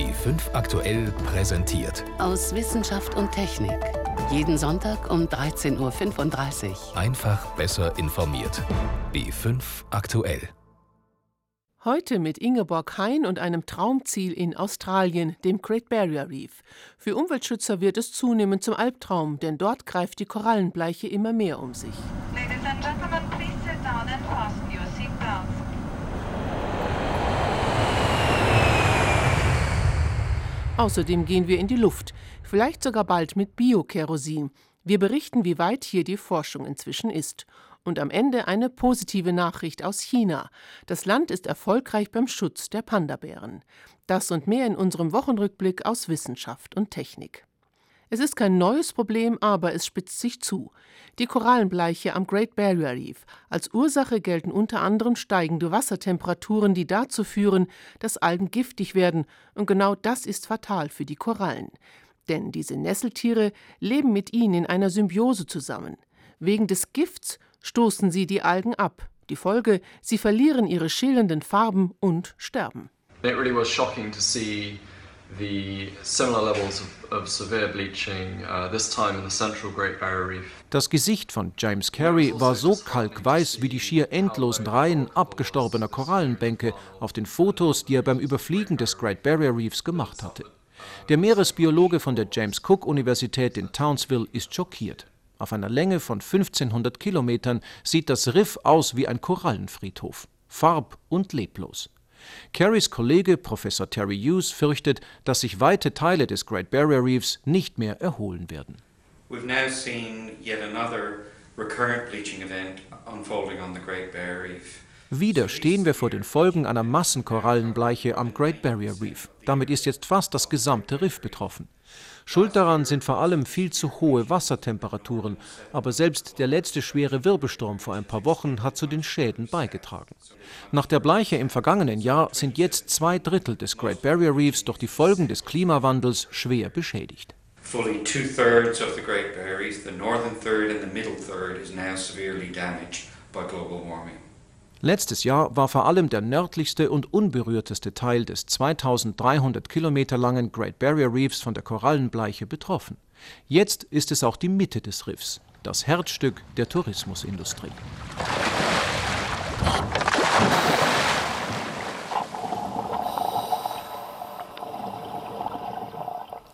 B5 aktuell präsentiert. Aus Wissenschaft und Technik. Jeden Sonntag um 13.35 Uhr. Einfach besser informiert. B5 aktuell. Heute mit Ingeborg Hein und einem Traumziel in Australien, dem Great Barrier Reef. Für Umweltschützer wird es zunehmend zum Albtraum, denn dort greift die Korallenbleiche immer mehr um sich. Ladies and gentlemen, Außerdem gehen wir in die Luft, vielleicht sogar bald mit Biokerosin. Wir berichten, wie weit hier die Forschung inzwischen ist. Und am Ende eine positive Nachricht aus China. Das Land ist erfolgreich beim Schutz der Pandabären. Das und mehr in unserem Wochenrückblick aus Wissenschaft und Technik. Es ist kein neues Problem, aber es spitzt sich zu. Die Korallenbleiche am Great Barrier Reef. Als Ursache gelten unter anderem steigende Wassertemperaturen, die dazu führen, dass Algen giftig werden. Und genau das ist fatal für die Korallen. Denn diese Nesseltiere leben mit ihnen in einer Symbiose zusammen. Wegen des Gifts stoßen sie die Algen ab. Die Folge, sie verlieren ihre schillernden Farben und sterben. It really was shocking to see Das Gesicht von James Carey war so kalkweiß wie die schier endlosen Reihen abgestorbener Korallenbänke auf den Fotos, die er beim Überfliegen des Great Barrier Reefs gemacht hatte. Der Meeresbiologe von der James Cook Universität in Townsville ist schockiert. Auf einer Länge von 1500 Kilometern sieht das Riff aus wie ein Korallenfriedhof, farb- und leblos. Carys Kollege Professor Terry Hughes fürchtet, dass sich weite Teile des Great Barrier Reefs nicht mehr erholen werden. We've now seen yet another recurrent bleaching event unfolding on the Great Barrier Reef. Wieder stehen wir vor den Folgen einer Massenkorallenbleiche am Great Barrier Reef. Damit ist jetzt fast das gesamte Riff betroffen. Schuld daran sind vor allem viel zu hohe Wassertemperaturen, aber selbst der letzte schwere Wirbelsturm vor ein paar Wochen hat zu den Schäden beigetragen. Nach der Bleiche im vergangenen Jahr sind jetzt zwei Drittel des Great Barrier Reefs durch die Folgen des Klimawandels schwer beschädigt. Fully two thirds of the Great Barrier Reef, the northern third and the middle third, is now severely damaged by global warming. Letztes Jahr war vor allem der nördlichste und unberührteste Teil des 2300 Kilometer langen Great Barrier Reefs von der Korallenbleiche betroffen. Jetzt ist es auch die Mitte des Riffs, das Herzstück der Tourismusindustrie.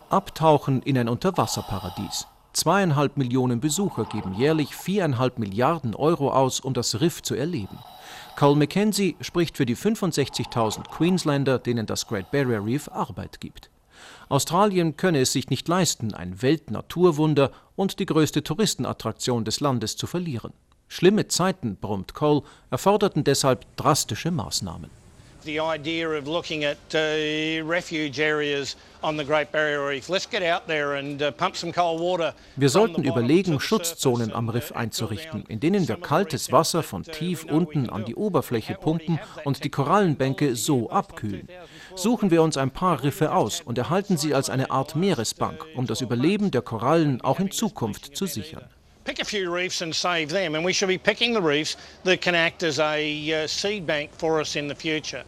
Abtauchen in ein Unterwasserparadies. Zweieinhalb Millionen Besucher geben jährlich viereinhalb Milliarden Euro aus, um das Riff zu erleben. Carl Mackenzie spricht für die 65.000 Queenslander, denen das Great Barrier Reef Arbeit gibt. Australien könne es sich nicht leisten, ein Weltnaturwunder und die größte Touristenattraktion des Landes zu verlieren. Schlimme Zeiten, brummt Cole, erforderten deshalb drastische Maßnahmen. The idea of looking at uh, refuge areas on the Great Barrier Reef. Let's get out there and uh, pump some cold water. Wir sollten überlegen, Schutzzonen am Riff uh, einzurichten, in denen wir kaltes Wasser von tief unten an die Oberfläche pumpen und die Korallenbänke so abkühlen. 2012. Suchen wir uns ein paar Riffe aus und erhalten sie als eine Art Meeresbank, um das Überleben der Korallen auch in Zukunft zu sichern. Pick a few reefs and save them, and we should be picking the reefs that can act as a uh, seed bank for us in the future.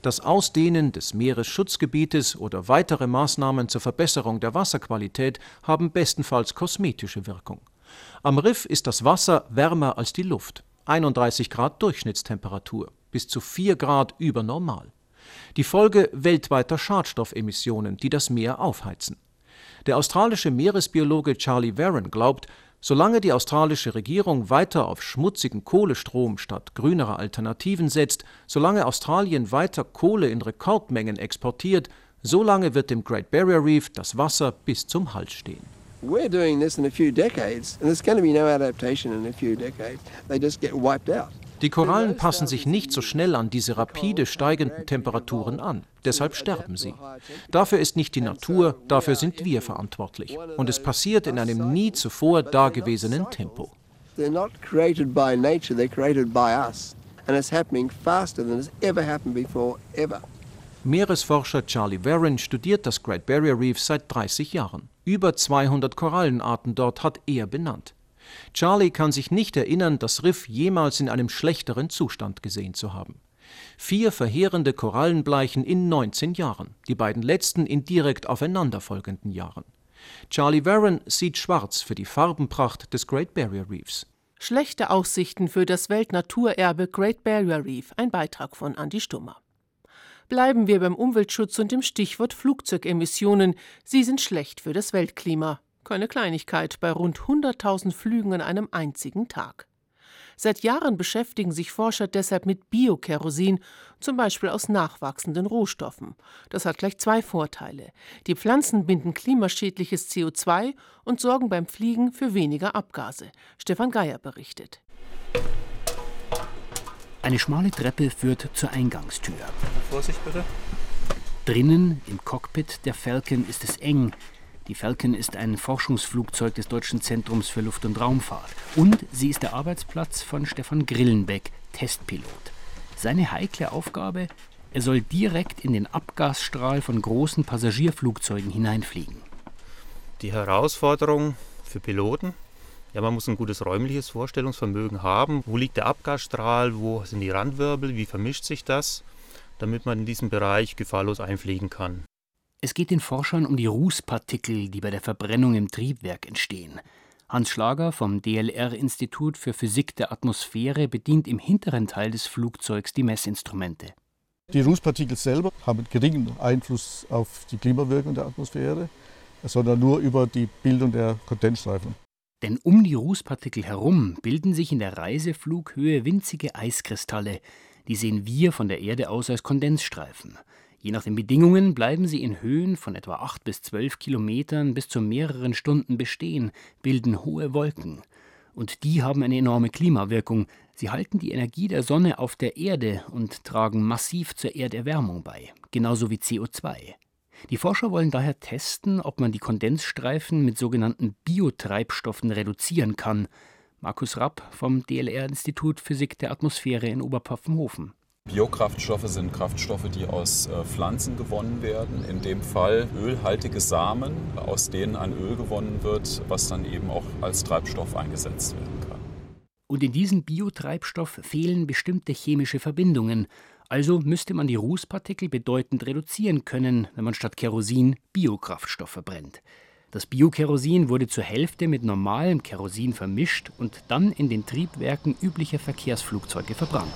Das Ausdehnen des Meeresschutzgebietes oder weitere Maßnahmen zur Verbesserung der Wasserqualität haben bestenfalls kosmetische Wirkung. Am Riff ist das Wasser wärmer als die Luft, 31 Grad Durchschnittstemperatur, bis zu 4 Grad über Normal. Die Folge weltweiter Schadstoffemissionen, die das Meer aufheizen. Der australische Meeresbiologe Charlie Warren glaubt, solange die australische Regierung weiter auf schmutzigen Kohlestrom statt grünerer Alternativen setzt, solange Australien weiter Kohle in Rekordmengen exportiert, solange wird dem Great Barrier Reef das Wasser bis zum Hals stehen. We're doing this in a few decades, and there's going to be no adaptation in a few decades. They just get wiped out. Die Korallen passen sich nicht so schnell an diese rapide steigenden Temperaturen an. Deshalb sterben sie. Dafür ist nicht die Natur, dafür sind wir verantwortlich. Und es passiert in einem nie zuvor dagewesenen Tempo. They're not created by nature, they're created by us. And it's happening faster than it's ever happened before, ever. Meeresforscher Charlie Warren studiert das Great Barrier Reef seit 30 Jahren. Über 200 Korallenarten dort hat er benannt. Charlie kann sich nicht erinnern, das Riff jemals in einem schlechteren Zustand gesehen zu haben. Vier verheerende Korallenbleichen in 19 Jahren, die beiden letzten in direkt aufeinanderfolgenden Jahren. Charlie Warren sieht schwarz für die Farbenpracht des Great Barrier Reefs. Schlechte Aussichten für das Weltnaturerbe Great Barrier Reef, ein Beitrag von Andi Stummer. Bleiben wir beim Umweltschutz und dem Stichwort Flugzeugemissionen. Sie sind schlecht für das Weltklima. Keine Kleinigkeit bei rund 100.000 Flügen an einem einzigen Tag. Seit Jahren beschäftigen sich Forscher deshalb mit Biokerosin, zum Beispiel aus nachwachsenden Rohstoffen. Das hat gleich zwei Vorteile. Die Pflanzen binden klimaschädliches CO2 und sorgen beim Fliegen für weniger Abgase. Stefan Geier berichtet. Eine schmale Treppe führt zur Eingangstür. Vorsicht bitte. Drinnen im Cockpit der Falcon ist es eng. Die Falcon ist ein Forschungsflugzeug des Deutschen Zentrums für Luft- und Raumfahrt. Und sie ist der Arbeitsplatz von Stefan Grillenbeck, Testpilot. Seine heikle Aufgabe, er soll direkt in den Abgasstrahl von großen Passagierflugzeugen hineinfliegen. Die Herausforderung für Piloten, ja, man muss ein gutes räumliches Vorstellungsvermögen haben. Wo liegt der Abgasstrahl, wo sind die Randwirbel, wie vermischt sich das, damit man in diesem Bereich gefahrlos einfliegen kann. Es geht den Forschern um die Rußpartikel, die bei der Verbrennung im Triebwerk entstehen. Hans Schlager vom DLR-Institut für Physik der Atmosphäre bedient im hinteren Teil des Flugzeugs die Messinstrumente. Die Rußpartikel selber haben geringen Einfluss auf die Klimawirkung der Atmosphäre, sondern nur über die Bildung der Kondensstreifen. Denn um die Rußpartikel herum bilden sich in der Reiseflughöhe winzige Eiskristalle. Die sehen wir von der Erde aus als Kondensstreifen. Je nach den Bedingungen bleiben sie in Höhen von etwa 8 bis 12 Kilometern bis zu mehreren Stunden bestehen, bilden hohe Wolken. Und die haben eine enorme Klimawirkung. Sie halten die Energie der Sonne auf der Erde und tragen massiv zur Erderwärmung bei, genauso wie CO2. Die Forscher wollen daher testen, ob man die Kondensstreifen mit sogenannten Biotreibstoffen reduzieren kann. Markus Rapp vom DLR-Institut Physik der Atmosphäre in Oberpfaffenhofen. Biokraftstoffe sind Kraftstoffe, die aus äh, Pflanzen gewonnen werden. In dem Fall ölhaltige Samen, aus denen ein Öl gewonnen wird, was dann eben auch als Treibstoff eingesetzt werden kann. Und in diesem Biotreibstoff fehlen bestimmte chemische Verbindungen. Also müsste man die Rußpartikel bedeutend reduzieren können, wenn man statt Kerosin Biokraftstoff verbrennt. Das Biokerosin wurde zur Hälfte mit normalem Kerosin vermischt und dann in den Triebwerken üblicher Verkehrsflugzeuge verbrannt.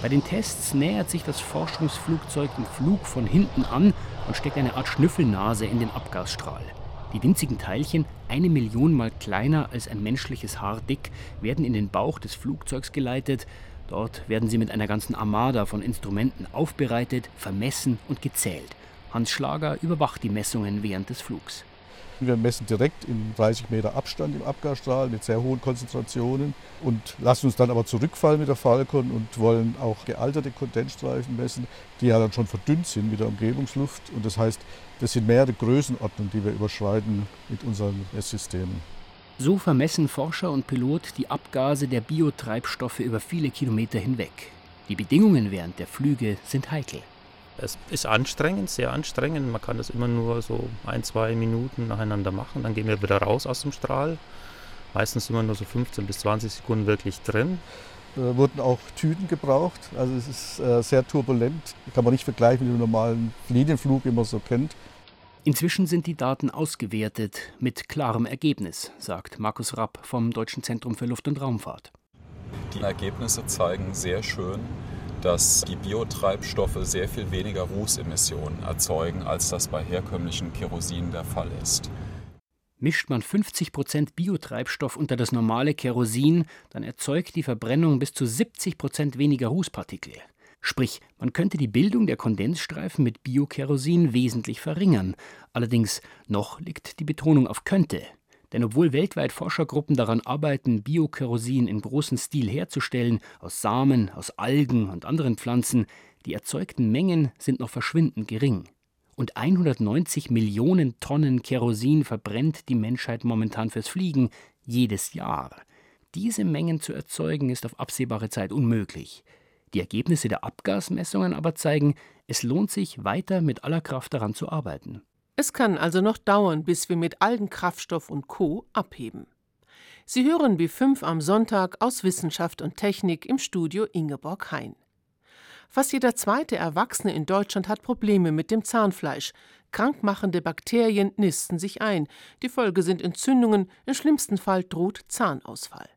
Bei den Tests nähert sich das Forschungsflugzeug im Flug von hinten an und steckt eine Art Schnüffelnase in den Abgasstrahl. Die winzigen Teilchen, eine Million mal kleiner als ein menschliches Haar dick, werden in den Bauch des Flugzeugs geleitet. Dort werden sie mit einer ganzen Armada von Instrumenten aufbereitet, vermessen und gezählt. Hans Schlager überwacht die Messungen während des Flugs. Wir messen direkt in 30 Meter Abstand im Abgasstrahl mit sehr hohen Konzentrationen und lassen uns dann aber zurückfallen mit der Falcon und wollen auch gealterte Kondensstreifen messen, die ja dann schon verdünnt sind mit der Umgebungsluft. Und das heißt, das sind mehrere Größenordnungen, die wir überschreiten mit unseren Messsystemen. So vermessen Forscher und Pilot die Abgase der Biotreibstoffe über viele Kilometer hinweg. Die Bedingungen während der Flüge sind heikel. Es ist anstrengend, sehr anstrengend. Man kann das immer nur so ein, zwei Minuten nacheinander machen. Dann gehen wir wieder raus aus dem Strahl. Meistens immer nur so 15 bis 20 Sekunden wirklich drin. Da wurden auch Tüten gebraucht. Also es ist äh, sehr turbulent. Kann man nicht vergleichen mit dem normalen Linienflug, wie man so kennt. Inzwischen sind die Daten ausgewertet mit klarem Ergebnis, sagt Markus Rapp vom Deutschen Zentrum für Luft- und Raumfahrt. Die Ergebnisse zeigen sehr schön, dass die Biotreibstoffe sehr viel weniger Rußemissionen erzeugen, als das bei herkömmlichen Kerosin der Fall ist. Mischt man 50 Prozent Biotreibstoff unter das normale Kerosin, dann erzeugt die Verbrennung bis zu 70 Prozent weniger Rußpartikel. Sprich, man könnte die Bildung der Kondensstreifen mit Biokerosin wesentlich verringern. Allerdings noch liegt die Betonung auf könnte. Denn obwohl weltweit Forschergruppen daran arbeiten, Biokerosin in großem Stil herzustellen, aus Samen, aus Algen und anderen Pflanzen, die erzeugten Mengen sind noch verschwindend gering. Und 190 Millionen Tonnen Kerosin verbrennt die Menschheit momentan fürs Fliegen jedes Jahr. Diese Mengen zu erzeugen ist auf absehbare Zeit unmöglich. Die Ergebnisse der Abgasmessungen aber zeigen, es lohnt sich weiter mit aller Kraft daran zu arbeiten. Es kann also noch dauern, bis wir mit Algenkraftstoff und Co. abheben. Sie hören B5 am Sonntag aus Wissenschaft und Technik im Studio Ingeborg Hein. Fast jeder zweite Erwachsene in Deutschland hat Probleme mit dem Zahnfleisch. Krankmachende Bakterien nisten sich ein. Die Folge sind Entzündungen, im schlimmsten Fall droht Zahnausfall.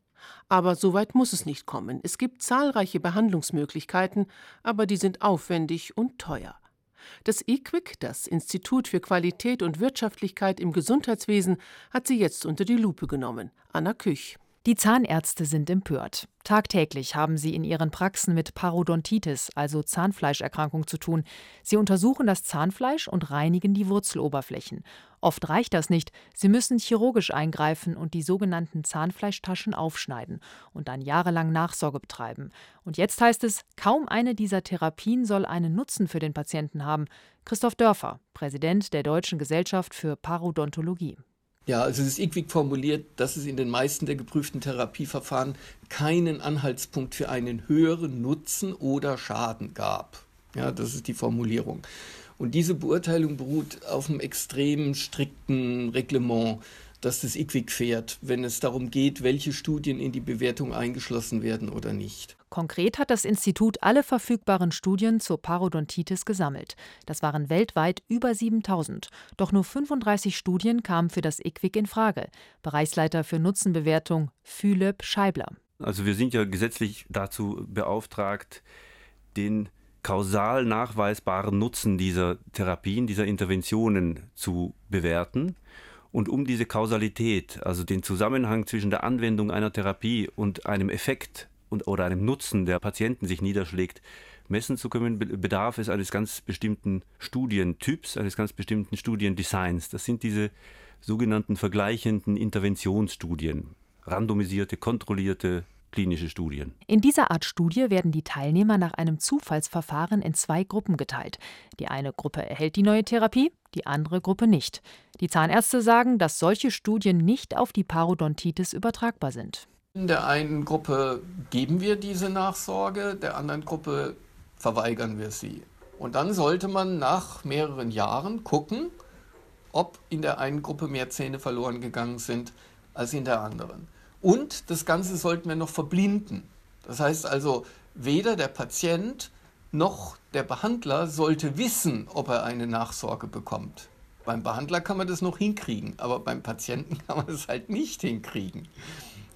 Aber so weit muss es nicht kommen. Es gibt zahlreiche Behandlungsmöglichkeiten, aber die sind aufwendig und teuer. Das IQWIC, das Institut für Qualität und Wirtschaftlichkeit im Gesundheitswesen, hat sie jetzt unter die Lupe genommen. Anna Küch. Die Zahnärzte sind empört. Tagtäglich haben sie in ihren Praxen mit Parodontitis, also Zahnfleischerkrankung, zu tun. Sie untersuchen das Zahnfleisch und reinigen die Wurzeloberflächen. Oft reicht das nicht. Sie müssen chirurgisch eingreifen und die sogenannten Zahnfleischtaschen aufschneiden und dann jahrelang Nachsorge betreiben. Und jetzt heißt es, kaum eine dieser Therapien soll einen Nutzen für den Patienten haben. Christoph Dörfer, Präsident der Deutschen Gesellschaft für Parodontologie. Ja, also es ist IQWIC formuliert, dass es in den meisten der geprüften Therapieverfahren keinen Anhaltspunkt für einen höheren Nutzen oder Schaden gab. Ja, das ist die Formulierung. Und diese Beurteilung beruht auf einem extrem strikten Reglement, das das IQWIC fährt, wenn es darum geht, welche Studien in die Bewertung eingeschlossen werden oder nicht. Konkret hat das Institut alle verfügbaren Studien zur Parodontitis gesammelt. Das waren weltweit über 7000. Doch nur 35 Studien kamen für das IQWIC in Frage. Bereichsleiter für Nutzenbewertung Philipp Scheibler. Also wir sind ja gesetzlich dazu beauftragt, den kausal nachweisbaren Nutzen dieser Therapien, dieser Interventionen zu bewerten. Und um diese Kausalität, also den Zusammenhang zwischen der Anwendung einer Therapie und einem Effekt und, oder einem Nutzen der Patienten sich niederschlägt, messen zu können, bedarf es eines ganz bestimmten Studientyps, eines ganz bestimmten Studiendesigns. Das sind diese sogenannten vergleichenden Interventionsstudien, randomisierte, kontrollierte klinische Studien. In dieser Art Studie werden die Teilnehmer nach einem Zufallsverfahren in zwei Gruppen geteilt. Die eine Gruppe erhält die neue Therapie, die andere Gruppe nicht. Die Zahnärzte sagen, dass solche Studien nicht auf die Parodontitis übertragbar sind. In der einen Gruppe geben wir diese Nachsorge, der anderen Gruppe verweigern wir sie. Und dann sollte man nach mehreren Jahren gucken, ob in der einen Gruppe mehr Zähne verloren gegangen sind als in der anderen. Und das Ganze sollten wir noch verblinden. Das heißt also, weder der Patient noch der Behandler sollte wissen, ob er eine Nachsorge bekommt. Beim Behandler kann man das noch hinkriegen, aber beim Patienten kann man das halt nicht hinkriegen.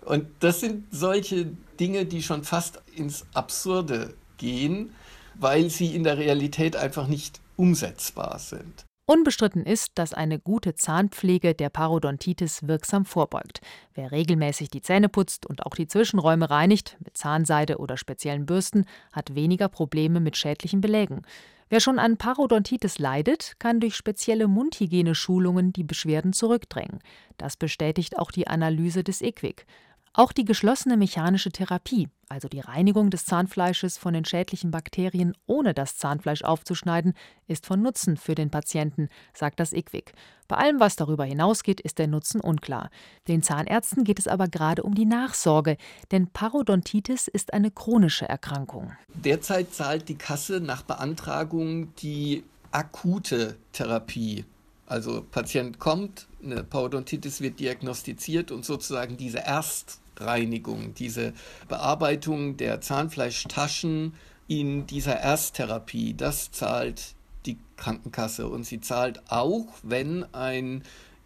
Und das sind solche Dinge, die schon fast ins Absurde gehen, weil sie in der Realität einfach nicht umsetzbar sind. Unbestritten ist, dass eine gute Zahnpflege der Parodontitis wirksam vorbeugt. Wer regelmäßig die Zähne putzt und auch die Zwischenräume reinigt, mit Zahnseide oder speziellen Bürsten, hat weniger Probleme mit schädlichen Belägen. Wer schon an Parodontitis leidet, kann durch spezielle Mundhygieneschulungen die Beschwerden zurückdrängen. Das bestätigt auch die Analyse des EQUIC. Auch die geschlossene mechanische Therapie, also die Reinigung des Zahnfleisches von den schädlichen Bakterien, ohne das Zahnfleisch aufzuschneiden, ist von Nutzen für den Patienten, sagt das IQWIC. Bei allem, was darüber hinausgeht, ist der Nutzen unklar. Den Zahnärzten geht es aber gerade um die Nachsorge, denn Parodontitis ist eine chronische Erkrankung. Derzeit zahlt die Kasse nach Beantragung die akute Therapie. Also Patient kommt, eine Parodontitis wird diagnostiziert und sozusagen diese Erst Reinigung, diese Bearbeitung der Zahnfleischtaschen in dieser Ersttherapie, das zahlt die Krankenkasse und sie zahlt auch, wenn ein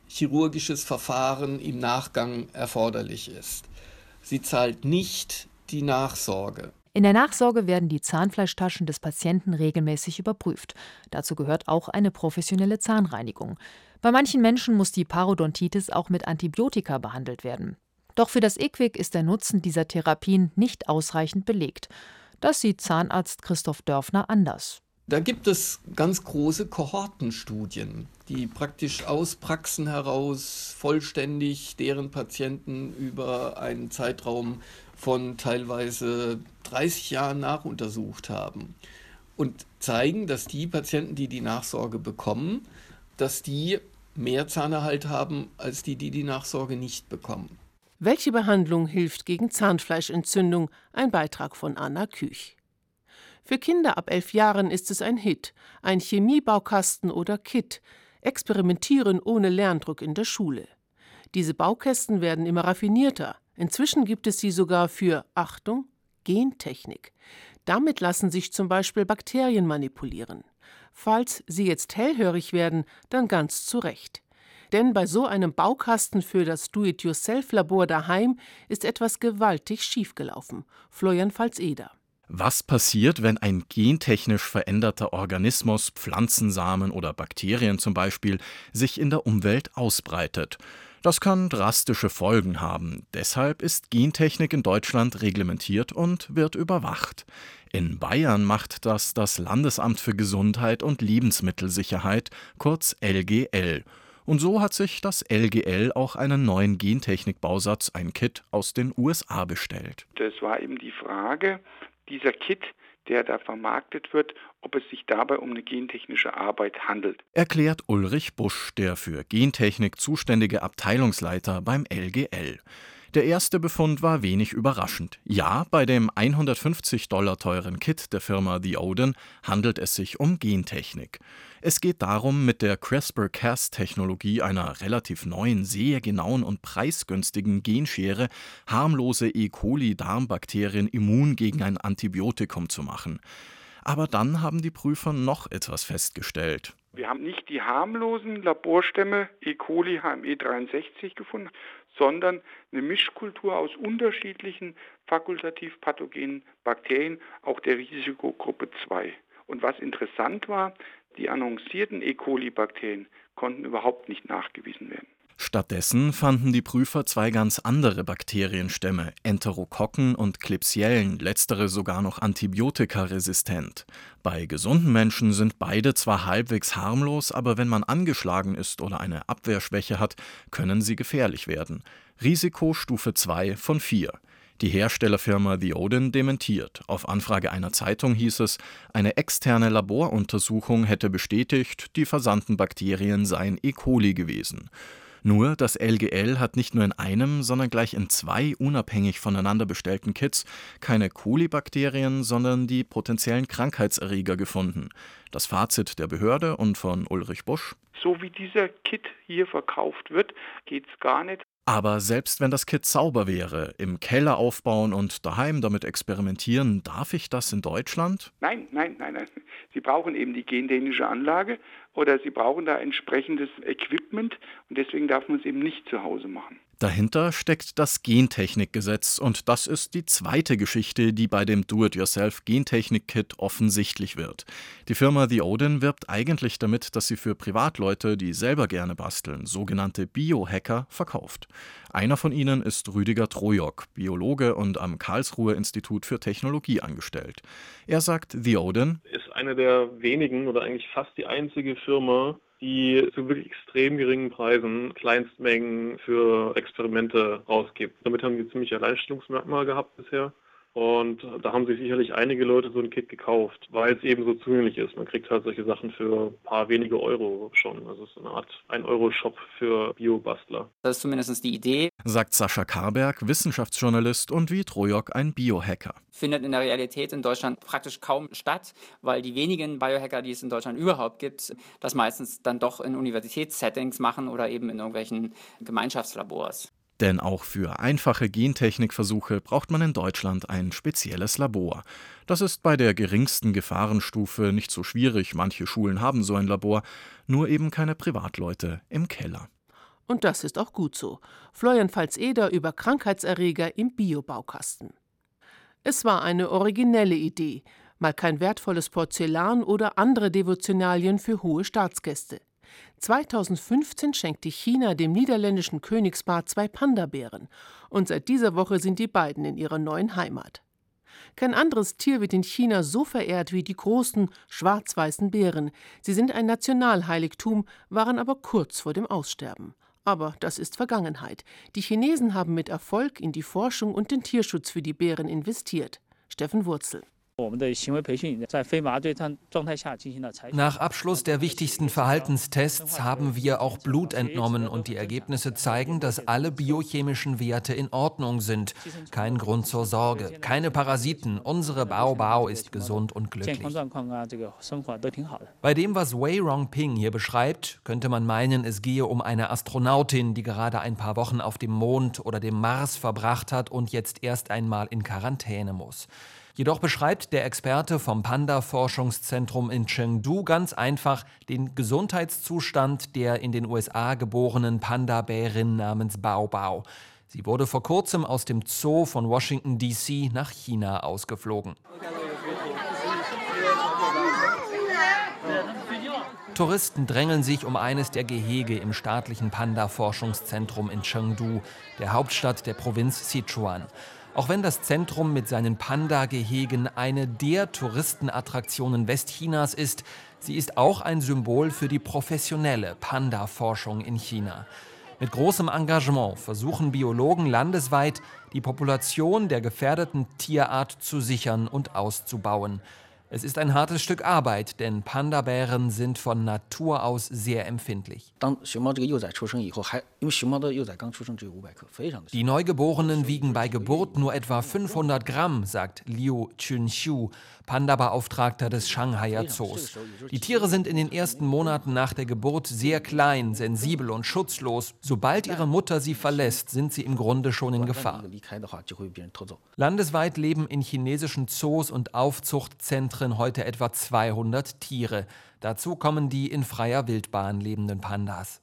chirurgisches Verfahren im Nachgang erforderlich ist. Sie zahlt nicht die Nachsorge. In der Nachsorge werden die Zahnfleischtaschen des Patienten regelmäßig überprüft. Dazu gehört auch eine professionelle Zahnreinigung. Bei manchen Menschen muss die Parodontitis auch mit Antibiotika behandelt werden. Doch für das EQUIC ist der Nutzen dieser Therapien nicht ausreichend belegt. Das sieht Zahnarzt Christoph Dörfner anders. Da gibt es ganz große Kohortenstudien, die praktisch aus Praxen heraus vollständig deren Patienten über einen Zeitraum von teilweise 30 Jahren nachuntersucht haben und zeigen, dass die Patienten, die die Nachsorge bekommen, dass die mehr Zahnerhalt haben als die, die die Nachsorge nicht bekommen. Welche Behandlung hilft gegen Zahnfleischentzündung? Ein Beitrag von Anna Küch. Für Kinder ab elf Jahren ist es ein Hit, ein Chemiebaukasten oder Kit. Experimentieren ohne Lerndruck in der Schule. Diese Baukästen werden immer raffinierter. Inzwischen gibt es sie sogar für, Achtung, Gentechnik. Damit lassen sich zum Beispiel Bakterien manipulieren. Falls Sie jetzt hellhörig werden, dann ganz zu Recht. Denn bei so einem Baukasten für das Do-it-yourself-Labor daheim ist etwas gewaltig schiefgelaufen. Florian Pfalz-Eder. Was passiert, wenn ein gentechnisch veränderter Organismus, Pflanzensamen oder Bakterien zum Beispiel, sich in der Umwelt ausbreitet? Das kann drastische Folgen haben. Deshalb ist Gentechnik in Deutschland reglementiert und wird überwacht. In Bayern macht das das Landesamt für Gesundheit und Lebensmittelsicherheit, kurz LGL. Und so hat sich das LGL auch einen neuen Gentechnikbausatz, ein Kit aus den USA bestellt. Das war eben die Frage, dieser Kit, der da vermarktet wird, ob es sich dabei um eine gentechnische Arbeit handelt. Erklärt Ulrich Busch, der für Gentechnik zuständige Abteilungsleiter beim LGL. Der erste Befund war wenig überraschend. Ja, bei dem 150 Dollar teuren Kit der Firma The Odin handelt es sich um Gentechnik. Es geht darum, mit der CRISPR-Cas-Technologie einer relativ neuen, sehr genauen und preisgünstigen Genschere harmlose E. coli-Darmbakterien immun gegen ein Antibiotikum zu machen. Aber dann haben die Prüfer noch etwas festgestellt. Wir haben nicht die harmlosen Laborstämme E. coli HME63 gefunden, sondern eine Mischkultur aus unterschiedlichen fakultativ pathogenen Bakterien, auch der Risikogruppe 2. Und was interessant war, die annoncierten E. coli-Bakterien konnten überhaupt nicht nachgewiesen werden. Stattdessen fanden die Prüfer zwei ganz andere Bakterienstämme, Enterokokken und Klebsiellen, letztere sogar noch antibiotikaresistent. Bei gesunden Menschen sind beide zwar halbwegs harmlos, aber wenn man angeschlagen ist oder eine Abwehrschwäche hat, können sie gefährlich werden. Risikostufe 2 von 4. Die Herstellerfirma The Odin dementiert. Auf Anfrage einer Zeitung hieß es, eine externe Laboruntersuchung hätte bestätigt, die versandten Bakterien seien E. coli gewesen. Nur das LGL hat nicht nur in einem, sondern gleich in zwei unabhängig voneinander bestellten Kits keine Kolibakterien, sondern die potenziellen Krankheitserreger gefunden. Das Fazit der Behörde und von Ulrich Busch. So wie dieser Kit hier verkauft wird, geht es gar nicht. Aber selbst wenn das Kit sauber wäre, im Keller aufbauen und daheim damit experimentieren, darf ich das in Deutschland? Nein, nein, nein, nein. Sie brauchen eben die gentechnische Anlage oder Sie brauchen da entsprechendes Equipment und deswegen darf man es eben nicht zu Hause machen. Dahinter steckt das Gentechnikgesetz und das ist die zweite Geschichte, die bei dem Do-it-yourself Gentechnik-Kit offensichtlich wird. Die Firma The Odin wirbt eigentlich damit, dass sie für Privatleute, die selber gerne basteln, sogenannte Biohacker, verkauft. Einer von ihnen ist Rüdiger Trojok, Biologe und am Karlsruher Institut für Technologie angestellt. Er sagt, The Odin ist eine der wenigen oder eigentlich fast die einzige Firma, die zu wirklich extrem geringen Preisen Kleinstmengen für Experimente rausgibt. Damit haben wir ziemlich Alleinstellungsmerkmal gehabt bisher. Und da haben sich sicherlich einige Leute so ein Kit gekauft, weil es eben so zugänglich ist. Man kriegt halt solche Sachen für ein paar wenige Euro schon. Also es ist eine Art 1-Euro-Shop für Biobastler. Das ist zumindest die Idee. Sagt Sascha Karberg, Wissenschaftsjournalist und wie Trojok ein Biohacker. Findet in der Realität in Deutschland praktisch kaum statt, weil die wenigen Biohacker, die es in Deutschland überhaupt gibt, das meistens dann doch in Universitätssettings machen oder eben in irgendwelchen Gemeinschaftslabors. Denn auch für einfache Gentechnikversuche braucht man in Deutschland ein spezielles Labor. Das ist bei der geringsten Gefahrenstufe nicht so schwierig, manche Schulen haben so ein Labor, nur eben keine Privatleute im Keller. Und das ist auch gut so. Florian Pfalz-Eder über Krankheitserreger im Biobaukasten. Es war eine originelle Idee, mal kein wertvolles Porzellan oder andere Devotionalien für hohe Staatsgäste. 2015 schenkte China dem niederländischen Königspaar zwei Panda-Bären und seit dieser Woche sind die beiden in ihrer neuen Heimat. Kein anderes Tier wird in China so verehrt wie die großen schwarz-weißen Bären. Sie sind ein Nationalheiligtum, waren aber kurz vor dem Aussterben. Aber das ist Vergangenheit. Die Chinesen haben mit Erfolg in die Forschung und den Tierschutz für die Bären investiert. Steffen Wurzel Nach Abschluss der wichtigsten Verhaltenstests haben wir auch Blut entnommen und die Ergebnisse zeigen, dass alle biochemischen Werte in Ordnung sind. Kein Grund zur Sorge, keine Parasiten. Unsere Bao Bao ist gesund und glücklich. Bei dem, was Wei Rongping hier beschreibt, könnte man meinen, es gehe um eine Astronautin, die gerade ein paar Wochen auf dem Mond oder dem Mars verbracht hat und jetzt erst einmal in Quarantäne muss. Jedoch beschreibt der Experte vom Panda-Forschungszentrum in Chengdu ganz einfach den Gesundheitszustand der in den USA geborenen Panda-Bärin namens Bao Bao. Sie wurde vor kurzem aus dem Zoo von Washington, D.C. nach China ausgeflogen. Touristen drängeln sich um eines der Gehege im staatlichen Panda-Forschungszentrum in Chengdu, der Hauptstadt der Provinz Sichuan. Auch wenn das Zentrum mit seinen Panda-Gehegen eine der Touristenattraktionen Westchinas ist, sie ist auch ein Symbol für die professionelle Panda-Forschung in China. Mit großem Engagement versuchen Biologen landesweit, die Population der gefährdeten Tierart zu sichern und auszubauen. Es ist ein hartes Stück Arbeit, denn Panda-Bären sind von Natur aus sehr empfindlich. Die Neugeborenen wiegen bei Geburt nur etwa 500 Gramm, sagt Liu Chunxiu, Panda-Beauftragter des Shanghaier Zoos. Die Tiere sind in den ersten Monaten nach der Geburt sehr klein, sensibel und schutzlos. Sobald ihre Mutter sie verlässt, sind sie im Grunde schon in Gefahr. Landesweit leben in chinesischen Zoos und Aufzuchtzentren heute etwa 200 Tiere. Dazu kommen die in freier Wildbahn lebenden Pandas.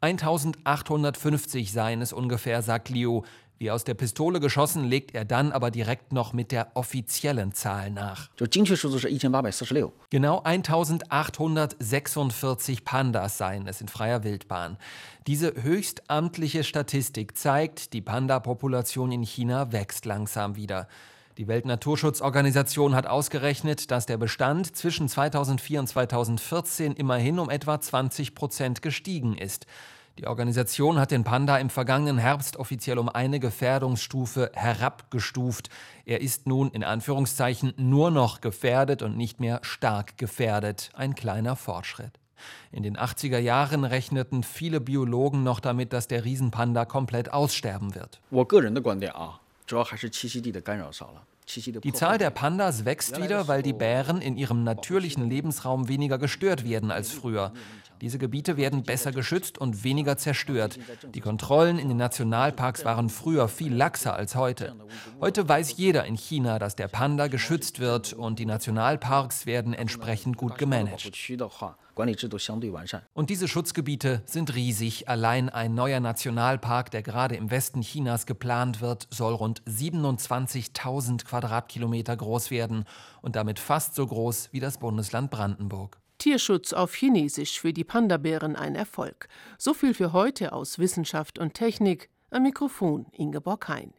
1850 seien es ungefähr, sagt Liu. Wie aus der Pistole geschossen, legt er dann aber direkt noch mit der offiziellen Zahl nach. Genau 1846 Pandas seien es in freier Wildbahn. Diese höchstamtliche Statistik zeigt, die Panda-Population in China wächst langsam wieder. Die Weltnaturschutzorganisation hat ausgerechnet, dass der Bestand zwischen 2004 und 2014 immerhin um etwa 20 Prozent gestiegen ist. Die Organisation hat den Panda im vergangenen Herbst offiziell um eine Gefährdungsstufe herabgestuft. Er ist nun in Anführungszeichen nur noch gefährdet und nicht mehr stark gefährdet. Ein kleiner Fortschritt. In den 80er Jahren rechneten viele Biologen noch damit, dass der Riesenpanda komplett aussterben wird. Die Zahl der Pandas wächst wieder, weil die Bären in ihrem natürlichen Lebensraum weniger gestört werden als früher. Diese Gebiete werden besser geschützt und weniger zerstört. Die Kontrollen in den Nationalparks waren früher viel laxer als heute. Heute weiß jeder in China, dass der Panda geschützt wird und die Nationalparks werden entsprechend gut gemanagt. Und diese Schutzgebiete sind riesig. Allein ein neuer Nationalpark, der gerade im Westen Chinas geplant wird, soll rund 27.000 Quadratkilometer groß werden und damit fast so groß wie das Bundesland Brandenburg. Tierschutz auf Chinesisch für die Panda-Bären ein Erfolg. So viel für heute aus Wissenschaft und Technik. Am Mikrofon Ingeborg Hein.